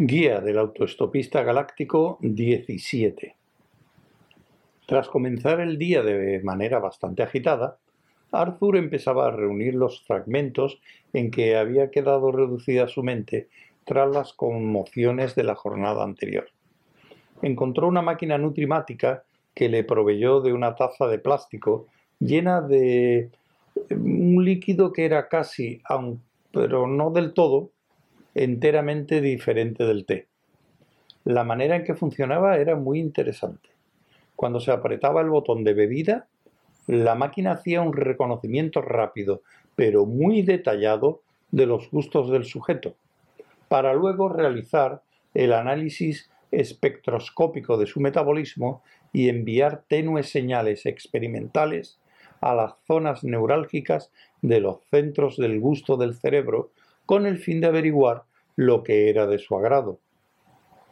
Guía del autoestopista galáctico 17 Tras comenzar el día de manera bastante agitada, Arthur empezaba a reunir los fragmentos en que había quedado reducida su mente tras las conmociones de la jornada anterior. Encontró una máquina nutrimática que le proveyó de una taza de plástico llena de un líquido que era casi, pero no del todo, enteramente diferente del té. La manera en que funcionaba era muy interesante. Cuando se apretaba el botón de bebida, la máquina hacía un reconocimiento rápido, pero muy detallado, de los gustos del sujeto, para luego realizar el análisis espectroscópico de su metabolismo y enviar tenues señales experimentales a las zonas neurálgicas de los centros del gusto del cerebro con el fin de averiguar lo que era de su agrado.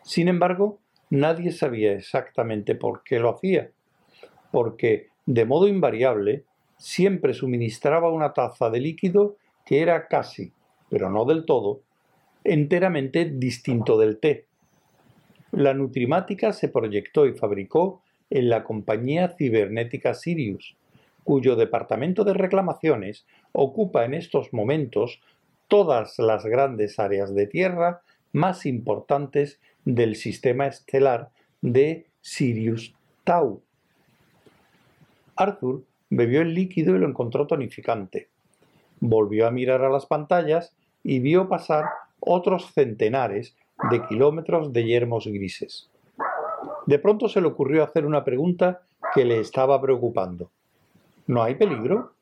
Sin embargo, nadie sabía exactamente por qué lo hacía, porque, de modo invariable, siempre suministraba una taza de líquido que era casi, pero no del todo, enteramente distinto del té. La nutrimática se proyectó y fabricó en la compañía cibernética Sirius, cuyo departamento de reclamaciones ocupa en estos momentos todas las grandes áreas de tierra más importantes del sistema estelar de Sirius Tau. Arthur bebió el líquido y lo encontró tonificante. Volvió a mirar a las pantallas y vio pasar otros centenares de kilómetros de yermos grises. De pronto se le ocurrió hacer una pregunta que le estaba preocupando. ¿No hay peligro?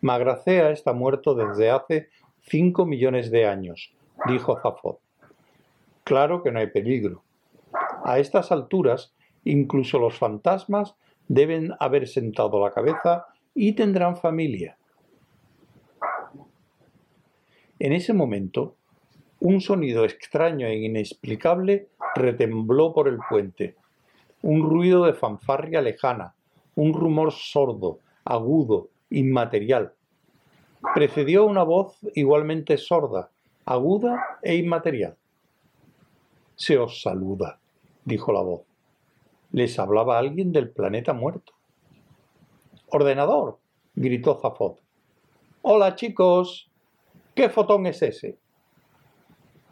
Magracea está muerto desde hace cinco millones de años, dijo Zafod. Claro que no hay peligro. A estas alturas, incluso los fantasmas deben haber sentado la cabeza y tendrán familia. En ese momento, un sonido extraño e inexplicable retembló por el puente. Un ruido de fanfarria lejana, un rumor sordo, agudo, inmaterial. Precedió una voz igualmente sorda, aguda e inmaterial. Se os saluda, dijo la voz. Les hablaba alguien del planeta muerto. ¡Ordenador! gritó Zafot. Hola chicos. ¿Qué fotón es ese?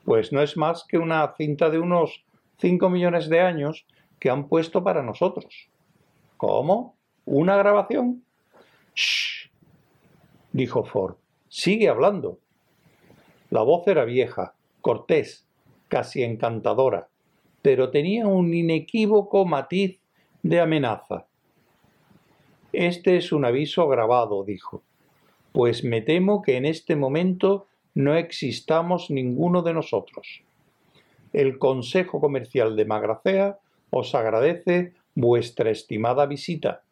Pues no es más que una cinta de unos cinco millones de años que han puesto para nosotros. ¿Cómo? ¿Una grabación? Shh, dijo Ford. Sigue hablando. La voz era vieja, cortés, casi encantadora, pero tenía un inequívoco matiz de amenaza. Este es un aviso grabado, dijo, pues me temo que en este momento no existamos ninguno de nosotros. El Consejo Comercial de Magracea os agradece vuestra estimada visita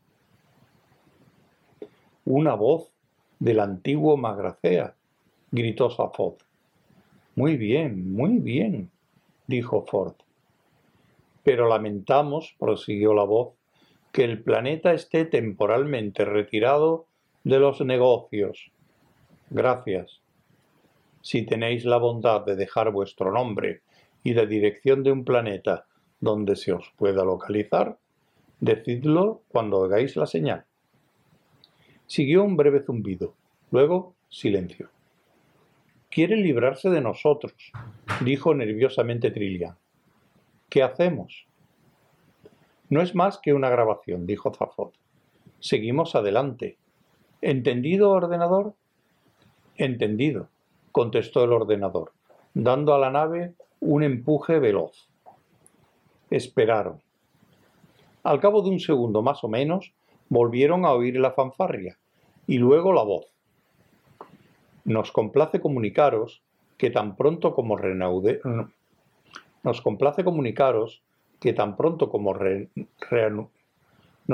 una voz del antiguo Magracea, gritó Safod. Muy bien, muy bien, dijo Ford. Pero lamentamos, prosiguió la voz, que el planeta esté temporalmente retirado de los negocios. Gracias. Si tenéis la bondad de dejar vuestro nombre y la dirección de un planeta donde se os pueda localizar, decidlo cuando hagáis la señal. Siguió un breve zumbido. Luego, silencio. Quiere librarse de nosotros, dijo nerviosamente Trillian. ¿Qué hacemos? No es más que una grabación, dijo Zafot. Seguimos adelante. ¿Entendido, ordenador? Entendido, contestó el ordenador, dando a la nave un empuje veloz. Esperaron. Al cabo de un segundo más o menos, volvieron a oír la fanfarria y luego la voz. Nos complace comunicaros que tan pronto como pronto como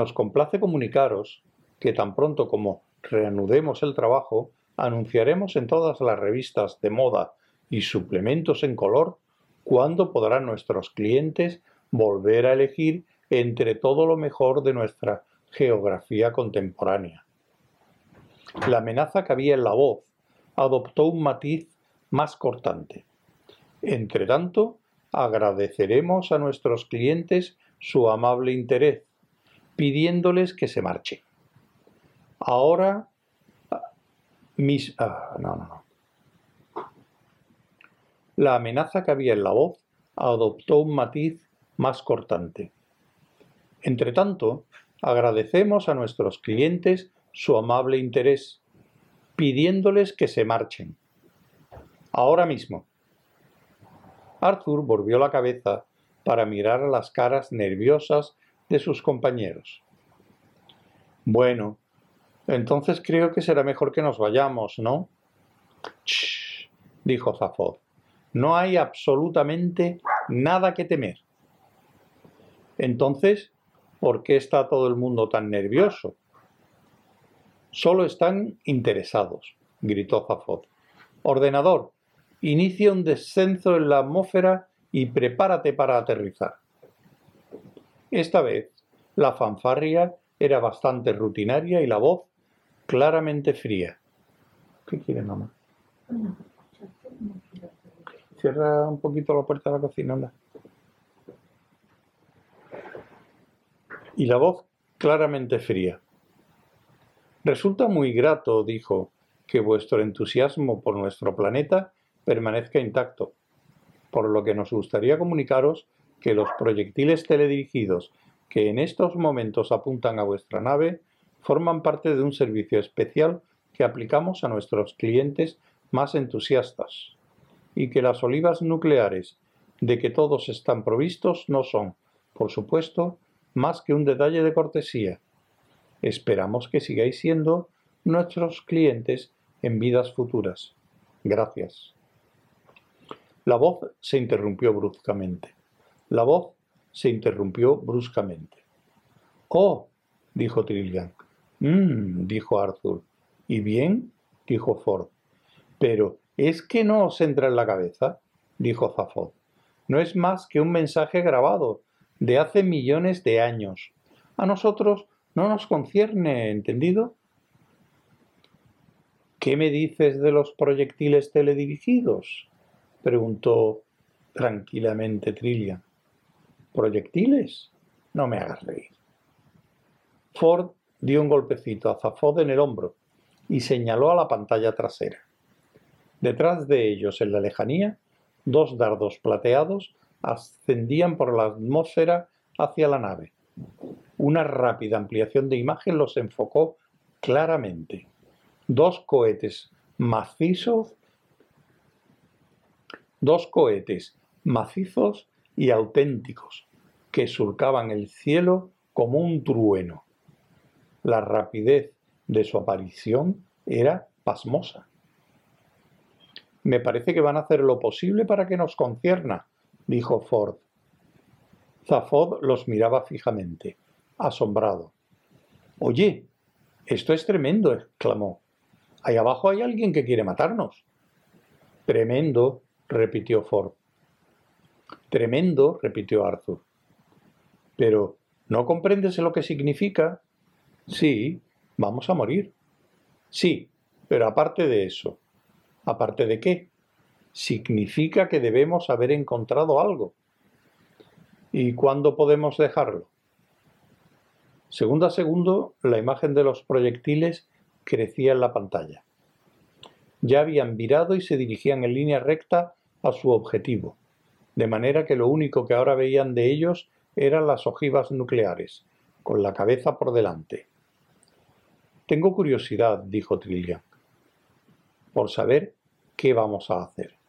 nos complace comunicaros que tan pronto como reanudemos el trabajo, anunciaremos en todas las revistas de moda y suplementos en color cuándo podrán nuestros clientes volver a elegir entre todo lo mejor de nuestra geografía contemporánea. La amenaza que había en la voz adoptó un matiz más cortante. Entretanto, agradeceremos a nuestros clientes su amable interés, pidiéndoles que se marchen. Ahora, mis... Ah, no, no, no. La amenaza que había en la voz adoptó un matiz más cortante. Entretanto, agradecemos a nuestros clientes su amable interés, pidiéndoles que se marchen. Ahora mismo. Arthur volvió la cabeza para mirar a las caras nerviosas de sus compañeros. Bueno, entonces creo que será mejor que nos vayamos, ¿no? Shh, dijo Zafod. No hay absolutamente nada que temer. Entonces, ¿por qué está todo el mundo tan nervioso? Solo están interesados, gritó Zafod. Ordenador, inicia un descenso en la atmósfera y prepárate para aterrizar. Esta vez, la fanfarria era bastante rutinaria y la voz claramente fría. ¿Qué quiere mamá? Cierra un poquito la puerta de la cocina, anda. Y la voz claramente fría. Resulta muy grato, dijo, que vuestro entusiasmo por nuestro planeta permanezca intacto, por lo que nos gustaría comunicaros que los proyectiles teledirigidos que en estos momentos apuntan a vuestra nave forman parte de un servicio especial que aplicamos a nuestros clientes más entusiastas, y que las olivas nucleares de que todos están provistos no son, por supuesto, más que un detalle de cortesía. Esperamos que sigáis siendo nuestros clientes en vidas futuras. Gracias. La voz se interrumpió bruscamente. La voz se interrumpió bruscamente. Oh, dijo Trillian. Mmm, dijo Arthur. ¿Y bien? dijo Ford. Pero, ¿es que no os entra en la cabeza? dijo Zafod. No es más que un mensaje grabado, de hace millones de años. A nosotros no nos concierne, ¿entendido? ¿Qué me dices de los proyectiles teledirigidos? preguntó tranquilamente Trillian. ¿Proyectiles? No me hagas reír. Ford dio un golpecito a Zafod en el hombro y señaló a la pantalla trasera. Detrás de ellos, en la lejanía, dos dardos plateados ascendían por la atmósfera hacia la nave. Una rápida ampliación de imagen los enfocó claramente. Dos cohetes macizos dos cohetes macizos y auténticos que surcaban el cielo como un trueno. La rapidez de su aparición era pasmosa. Me parece que van a hacer lo posible para que nos concierna, dijo Ford. Zafod los miraba fijamente, asombrado. Oye, esto es tremendo, exclamó. Ahí abajo hay alguien que quiere matarnos. Tremendo, repitió Ford. Tremendo, repitió Arthur. Pero, ¿no comprendes lo que significa? Sí, vamos a morir. Sí, pero aparte de eso. ¿Aparte de qué? Significa que debemos haber encontrado algo. ¿Y cuándo podemos dejarlo? Segundo a segundo, la imagen de los proyectiles crecía en la pantalla. Ya habían virado y se dirigían en línea recta a su objetivo, de manera que lo único que ahora veían de ellos eran las ojivas nucleares, con la cabeza por delante. Tengo curiosidad, dijo Trillian, por saber qué vamos a hacer.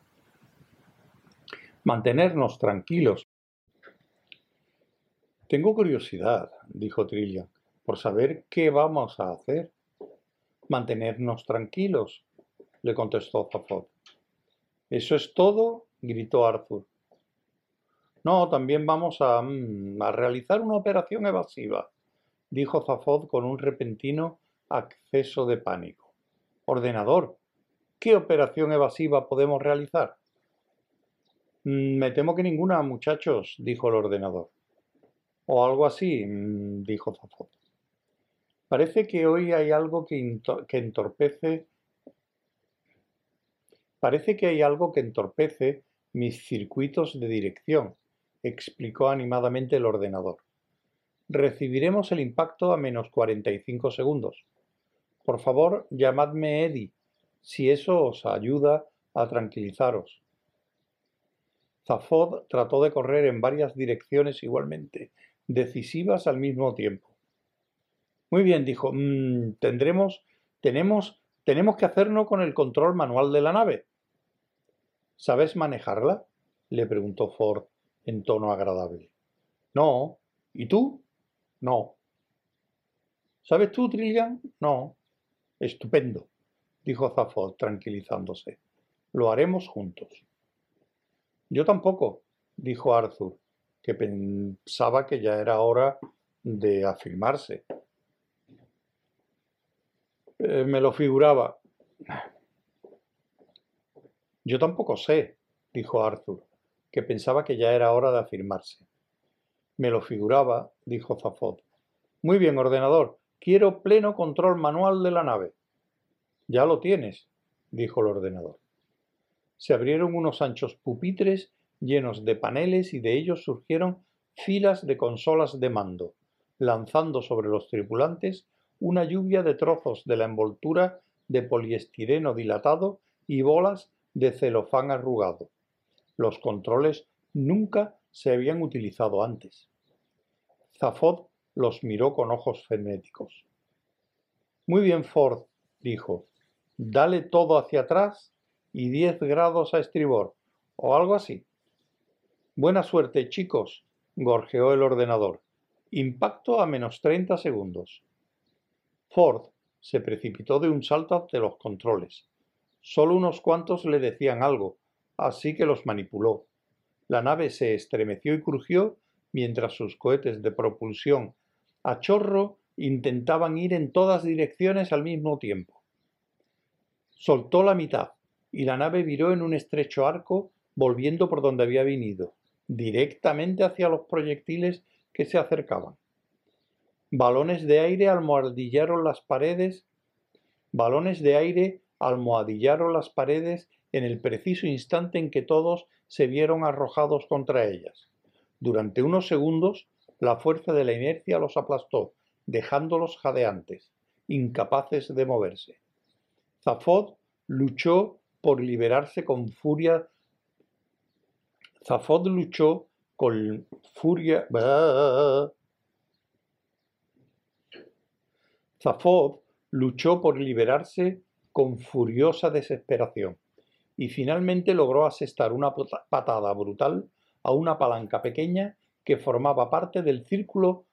Mantenernos tranquilos. Tengo curiosidad, dijo Trillian, por saber qué vamos a hacer. Mantenernos tranquilos, le contestó Zafod. ¿Eso es todo? gritó Arthur. No, también vamos a, mm, a realizar una operación evasiva, dijo Zafod con un repentino acceso de pánico. Ordenador, ¿qué operación evasiva podemos realizar? Mm, me temo que ninguna, muchachos, dijo el ordenador. O algo así, mm, dijo Zafod. Parece que hoy hay algo que, que entorpece Parece que hay algo que entorpece mis circuitos de dirección, explicó animadamente el ordenador. Recibiremos el impacto a menos 45 segundos. Por favor, llamadme Eddie, si eso os ayuda a tranquilizaros. Zafod trató de correr en varias direcciones igualmente, decisivas al mismo tiempo. Muy bien, dijo, mm, tendremos, tenemos, tenemos que hacernos con el control manual de la nave. ¿Sabes manejarla? le preguntó Ford en tono agradable. No. ¿Y tú? No. ¿Sabes tú, Trillian? No. Estupendo, dijo Zafod tranquilizándose. Lo haremos juntos. Yo tampoco, dijo Arthur, que pensaba que ya era hora de afirmarse. Eh, me lo figuraba. Yo tampoco sé, dijo Arthur, que pensaba que ya era hora de afirmarse. Me lo figuraba, dijo Zafod. Muy bien, ordenador. Quiero pleno control manual de la nave. Ya lo tienes, dijo el ordenador. Se abrieron unos anchos pupitres llenos de paneles y de ellos surgieron filas de consolas de mando, lanzando sobre los tripulantes una lluvia de trozos de la envoltura de poliestireno dilatado y bolas de celofán arrugado. Los controles nunca se habían utilizado antes. Zafod los miró con ojos frenéticos. Muy bien, Ford, dijo. Dale todo hacia atrás y diez grados a estribor, o algo así. Buena suerte, chicos, gorjeó el ordenador. Impacto a menos treinta segundos. Ford se precipitó de un salto ante los controles. Solo unos cuantos le decían algo, así que los manipuló. La nave se estremeció y crujió mientras sus cohetes de propulsión a chorro intentaban ir en todas direcciones al mismo tiempo. Soltó la mitad y la nave viró en un estrecho arco volviendo por donde había venido, directamente hacia los proyectiles que se acercaban. Balones de aire almohadillaron las paredes, balones de aire almohadillaron las paredes en el preciso instante en que todos se vieron arrojados contra ellas. Durante unos segundos, la fuerza de la inercia los aplastó, dejándolos jadeantes, incapaces de moverse. Zafod luchó por liberarse con furia. Zafod luchó con furia. Zafod luchó por liberarse con furiosa desesperación y finalmente logró asestar una patada brutal a una palanca pequeña que formaba parte del círculo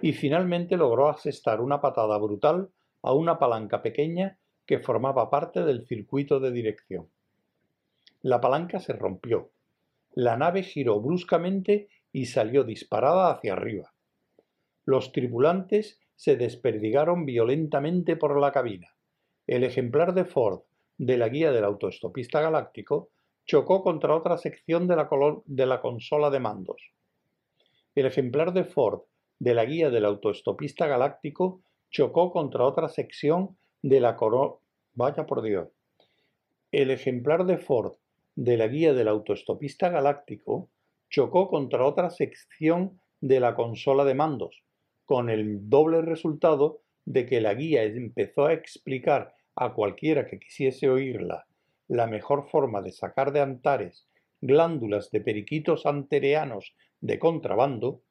y finalmente logró asestar una patada brutal a una palanca pequeña que formaba parte del circuito de dirección. La palanca se rompió. La nave giró bruscamente y salió disparada hacia arriba. Los tripulantes se desperdigaron violentamente por la cabina. El ejemplar de Ford de la guía del autoestopista galáctico chocó contra otra sección de la, consola de mandos. El ejemplar de Ford de la guía del autoestopista galáctico chocó contra otra sección de la coro... Vaya por Dios. El ejemplar de Ford de la guía del autoestopista galáctico chocó contra otra sección de la consola de mandos, con el doble resultado de que la guía empezó a explicar a cualquiera que quisiese oírla la mejor forma de sacar de antares glándulas de periquitos antereanos de contrabando,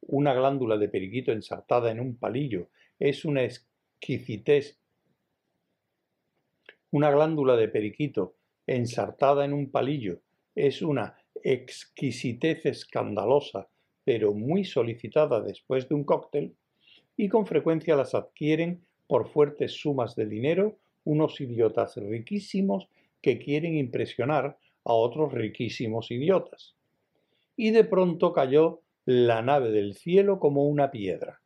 una glándula de periquito ensartada en un palillo es una exquisitez. Una glándula de periquito ensartada en un palillo es una exquisitez escandalosa pero muy solicitada después de un cóctel, y con frecuencia las adquieren por fuertes sumas de dinero unos idiotas riquísimos que quieren impresionar a otros riquísimos idiotas. Y de pronto cayó la nave del cielo como una piedra.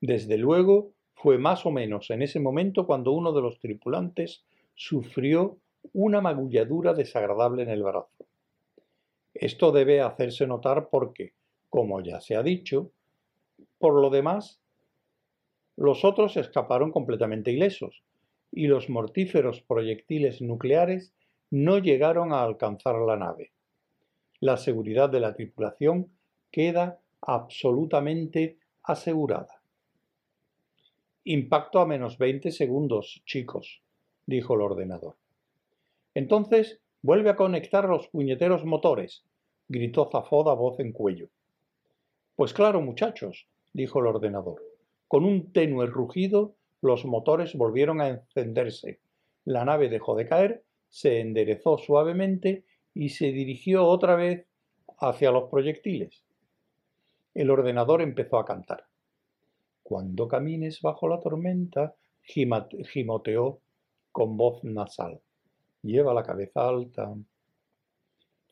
Desde luego, fue más o menos en ese momento cuando uno de los tripulantes sufrió una magulladura desagradable en el brazo. Esto debe hacerse notar porque, como ya se ha dicho, por lo demás, los otros escaparon completamente ilesos, y los mortíferos proyectiles nucleares no llegaron a alcanzar la nave. La seguridad de la tripulación queda absolutamente asegurada. Impacto a menos 20 segundos, chicos, dijo el ordenador. Entonces, vuelve a conectar los puñeteros motores, gritó Zafod a voz en cuello. Pues claro, muchachos, dijo el ordenador. Con un tenue rugido, los motores volvieron a encenderse. La nave dejó de caer, se enderezó suavemente y se dirigió otra vez hacia los proyectiles. El ordenador empezó a cantar. Cuando camines bajo la tormenta, gimoteó con voz nasal. Lleva la cabeza alta.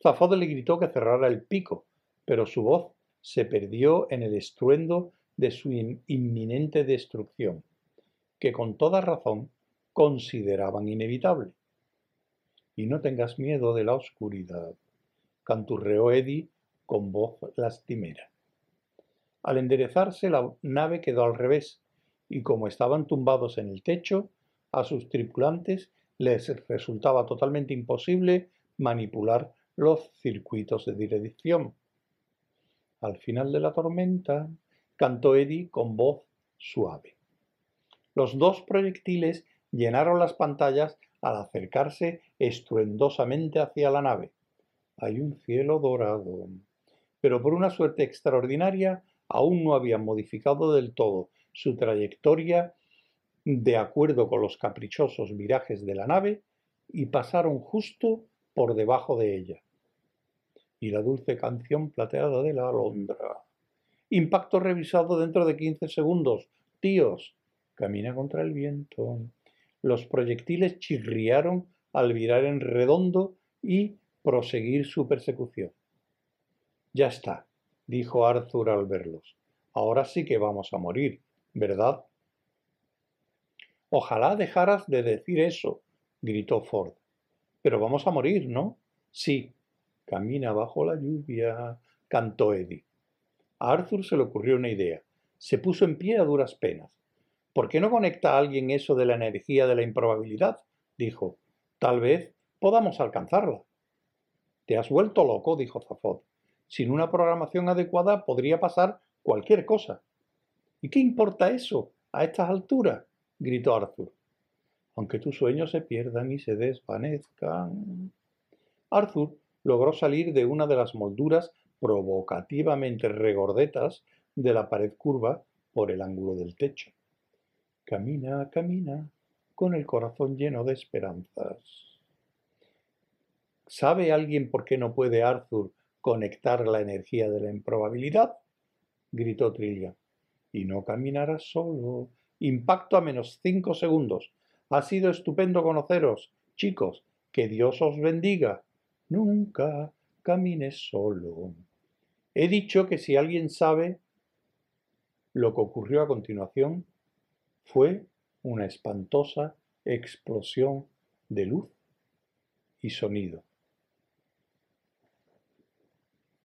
Zafod le gritó que cerrara el pico, pero su voz se perdió en el estruendo de su inminente destrucción, que con toda razón consideraban inevitable. Y no tengas miedo de la oscuridad, canturreó Eddie con voz lastimera. Al enderezarse la nave quedó al revés, y como estaban tumbados en el techo, a sus tripulantes les resultaba totalmente imposible manipular los circuitos de dirección. Al final de la tormenta, cantó Eddie con voz suave. Los dos proyectiles llenaron las pantallas al acercarse estruendosamente hacia la nave. Hay un cielo dorado. Pero por una suerte extraordinaria, aún no habían modificado del todo su trayectoria de acuerdo con los caprichosos virajes de la nave y pasaron justo por debajo de ella. Y la dulce canción plateada de la alondra. Impacto revisado dentro de 15 segundos. Tíos, camina contra el viento. Los proyectiles chirriaron al virar en redondo y proseguir su persecución. Ya está, dijo Arthur al verlos. Ahora sí que vamos a morir, ¿verdad? Ojalá dejaras de decir eso, gritó Ford. Pero vamos a morir, ¿no? Sí. Camina bajo la lluvia, cantó Eddie. A Arthur se le ocurrió una idea. Se puso en pie a duras penas. ¿Por qué no conecta a alguien eso de la energía de la improbabilidad? dijo. Tal vez podamos alcanzarla. Te has vuelto loco, dijo Zafod. Sin una programación adecuada podría pasar cualquier cosa. ¿Y qué importa eso a estas alturas? gritó Arthur. Aunque tus sueños se pierdan y se desvanezcan. Arthur logró salir de una de las molduras provocativamente regordetas de la pared curva por el ángulo del techo. Camina, camina, con el corazón lleno de esperanzas. ¿Sabe alguien por qué no puede Arthur conectar la energía de la improbabilidad, gritó Trillian. Y no caminarás solo. Impacto a menos cinco segundos. Ha sido estupendo conoceros, chicos. Que Dios os bendiga. Nunca camines solo. He dicho que si alguien sabe lo que ocurrió a continuación, fue una espantosa explosión de luz y sonido.